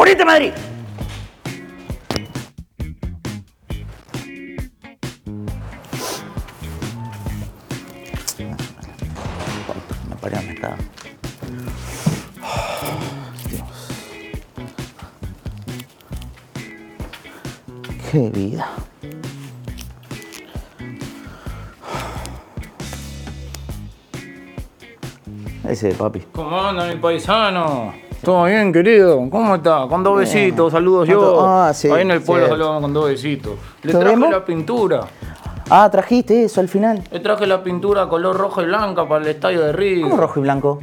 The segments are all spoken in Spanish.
¡Morite Madrid! Me paré a acá. Qué vida. Ese papi. ¿Cómo anda mi paisano? ¿Todo bien, querido? ¿Cómo está? Con dos besitos, saludos yo. Ah, sí, Ahí en el pueblo cierto. saludamos con dos besitos. Le ¿Todo traje bien, la pintura. Ah, trajiste eso al final. Le traje la pintura color rojo y blanca para el estadio de River. ¿Cómo rojo y blanco?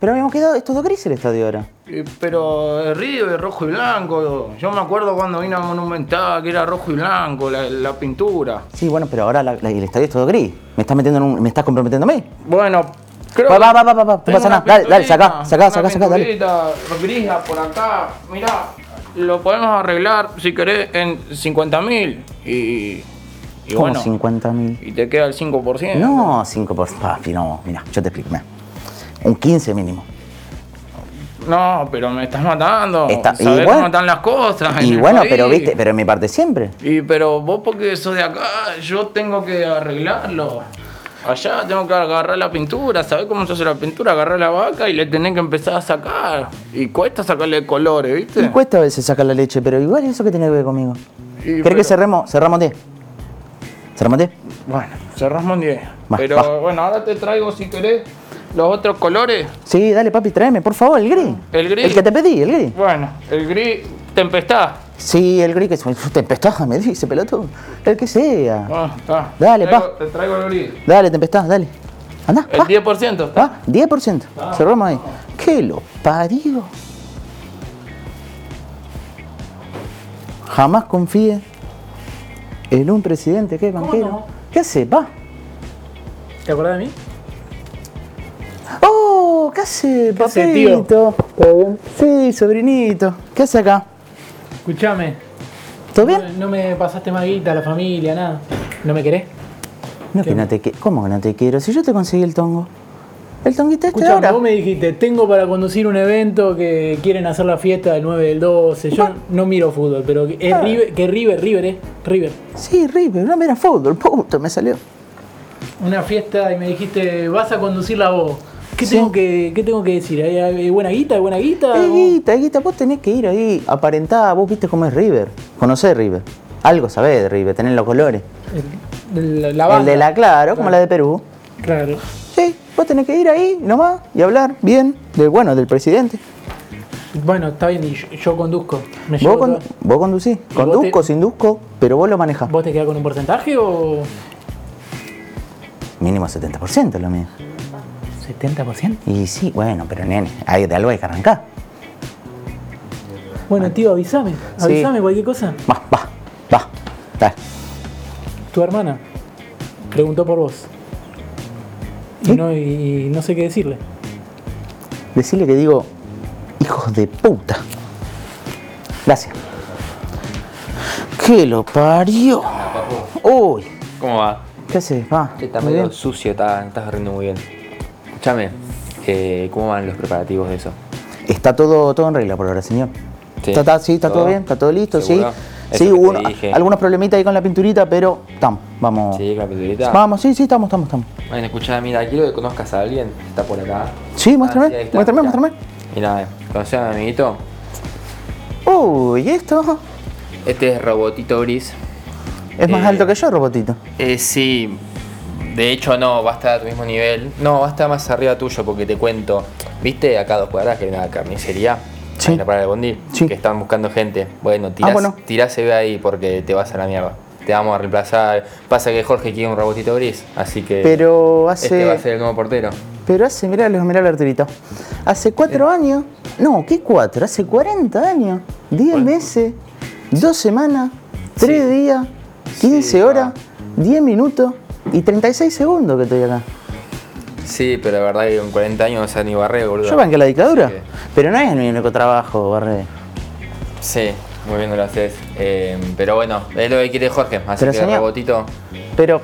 Pero habíamos quedado, es todo gris el estadio ahora. Eh, Pero el River rojo y blanco. Yo me acuerdo cuando vine a Monumental que era rojo y blanco la, la pintura. Sí, bueno, pero ahora la- la- el estadio es todo gris. ¿Me estás metiendo en un, me estás comprometiendo a mí? Bueno, creo Va, va, va, va, va, no pasa nada. Dale, dale, saca, saca, saca, saca, dale. grisa por acá. Mirá, lo podemos arreglar si querés en 50 mil. Y, y Como bueno, 50 mil. y te queda el 5%. No, 5 por papi, no. Mira, yo te explico. mira. Un 15 mínimo. No, pero me estás matando. Está- Sabés bueno- cómo están las cosas. Y bueno, país. pero viste, pero en mi parte siempre. Y pero vos porque sos de acá, yo tengo que arreglarlo. Allá tengo que agarrar la pintura, ¿sabés cómo se hace la pintura? Agarrar la vaca y le tenés que empezar a sacar. Y cuesta sacarle colores, ¿viste? Me cuesta a veces sacar la leche, pero igual eso que tiene que ver conmigo. Y ¿Querés pero- que cerremos? Cerramos 10. ¿Cerramos 10? Bueno, cerramos en 10. Va, Pero va. bueno, ahora te traigo, si querés, los otros colores. Sí, dale papi, tráeme, por favor, el gris. El gris. El que te pedí, el gris. Bueno, el gris tempestad. Sí, el gris que es tempestad, me dice, pelotudo. El que sea. Ah, está. Dale, Te traigo- pa. Te traigo el gris. Dale, tempestad, dale. Anda, El va. 10%. ¿está? Va, 10%. Cerramos ahí. ¿Qué lo parió? Jamás confíe en un presidente que es banquero. no? ¿Qué hace? Va. ¿Te acordás de mí? ¡Oh! ¿Qué hace, ¿Qué hace, tío? papito? ¿Todo bien? Sí, sobrinito. ¿Qué hace acá? Escuchame. ¿Todo bien? No, no me pasaste más guita a la familia, nada. ¿No me querés? No, que no te ¿Cómo que no te quiero? Si yo te conseguí el tongo. El tonguito este Escuchame, ahora. vos me dijiste, tengo para conducir un evento que quieren hacer la fiesta del 9 del 12. Yo no miro fútbol, pero que es Ah. River, que River, River, eh. River. Sí, River, no mira fútbol, puto, me salió. Una fiesta y me dijiste, vas a conducirla vos. ¿Qué, Sí. tengo, que, ¿Qué tengo que decir? ¿Hay, hay buena guita? ¿Hay buena guita? ¿O- guita, eh, guita, vos tenés que ir ahí, aparentá, vos viste cómo es River. Conocés River. Algo sabés de River, tenés los colores. el- la, la el banda. de la Claro, como la de Perú. Claro. Sí, vos tenés que ir ahí nomás y hablar bien del bueno, del presidente. Bueno, está bien, y yo, conduzco. Me Vos, con- vos conducís, vos conduzco, te- sin pero vos lo manejás. ¿Vos te quedás con un porcentaje o Mínimo 70% lo mío. 70%? Y sí, bueno, pero nene, hay, de algo hay que arrancar. Bueno, tío, avísame. Sí. Avísame cualquier cosa. Va, va, va. Dale. Tu hermana preguntó por vos. No, y no sé qué decirle. Decirle que digo, hijos de puta. Gracias. ¿Qué lo parió? Uy, ¿Cómo va? ¿qué haces? Va, Está medio bien. sucio, está, estás riendo muy bien. Escúchame, eh, ¿cómo van los preparativos de eso? Está todo, todo en regla por ahora, señor. Sí. Está, está- sí, está todo ¿Todo? bien, está todo listo, ¿Seguro? sí. Eso Sí, hubo algunos problemitas ahí con la pinturita, pero estamos, vamos. Sí, con la pinturita. Vamos, sí, sí, estamos, estamos, estamos. Bueno, escuchame, mira, quiero que conozcas a alguien. Está por acá. Sí, muéstrame, Ah, muéstrame, mirá. muéstrame. Mira, ¿conoces a mi amiguito? Uy, ¿y esto? Este es Robotito Gris. Es más Eh, alto que yo, robotito. Eh, sí, de hecho no, va a estar a tu mismo nivel. No, va a estar más arriba tuyo porque te cuento. ¿Viste acá a dos cuadras que hay una carnicería? Sí. Hay una parada de bondi. Sí. Que están buscando gente. Bueno, tirás, Ah, bueno. tirás se ve ahí porque te vas a la mierda. Te vamos a reemplazar. Pasa que Jorge quiere un robotito gris, así que Pero este va a hace. ser el nuevo portero. Pero hace, mirá, mirá el Arturito. Hace cuatro años. No, ¿qué cuatro? Hace 40 años. 10 meses, dos semanas, tres Sí. días, 15 Sí, horas, va. 10 minutos y 36 segundos que estoy acá. Sí, pero la verdad que con 40 años no sé ni barré, boludo. Yo banqué la dictadura. Sí. Pero no es mi único trabajo, Barre. Sí, muy bien lo haces. Eh, pero bueno, es lo que quiere Jorge. Así Pero que señor- robotito. Pero,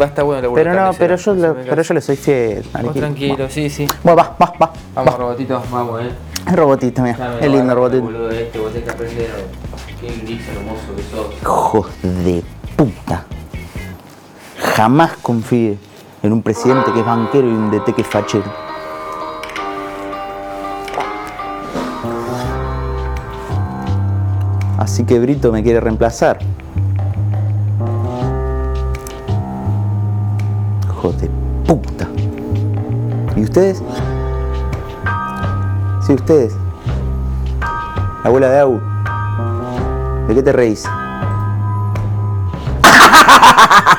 Va a estar bueno el laburo pero no, pero yo, me pero yo le soy fiel. Vos tranquilo, sí, sí. Bueno, va, va, va. Vamos, va. robotito, vamos, eh. Es robotista, mira. Es lo lindo robotito. boludo, este, vos tenés que aprender. Qué gris hermoso que sos. Hijos de puta. Jamás confíe en un presidente que es banquero y un DT que es fachero. Así que Brito me quiere reemplazar. De puta. ¿Y ustedes? Sí, ustedes. La abuela de Agu. ¿De qué te reís?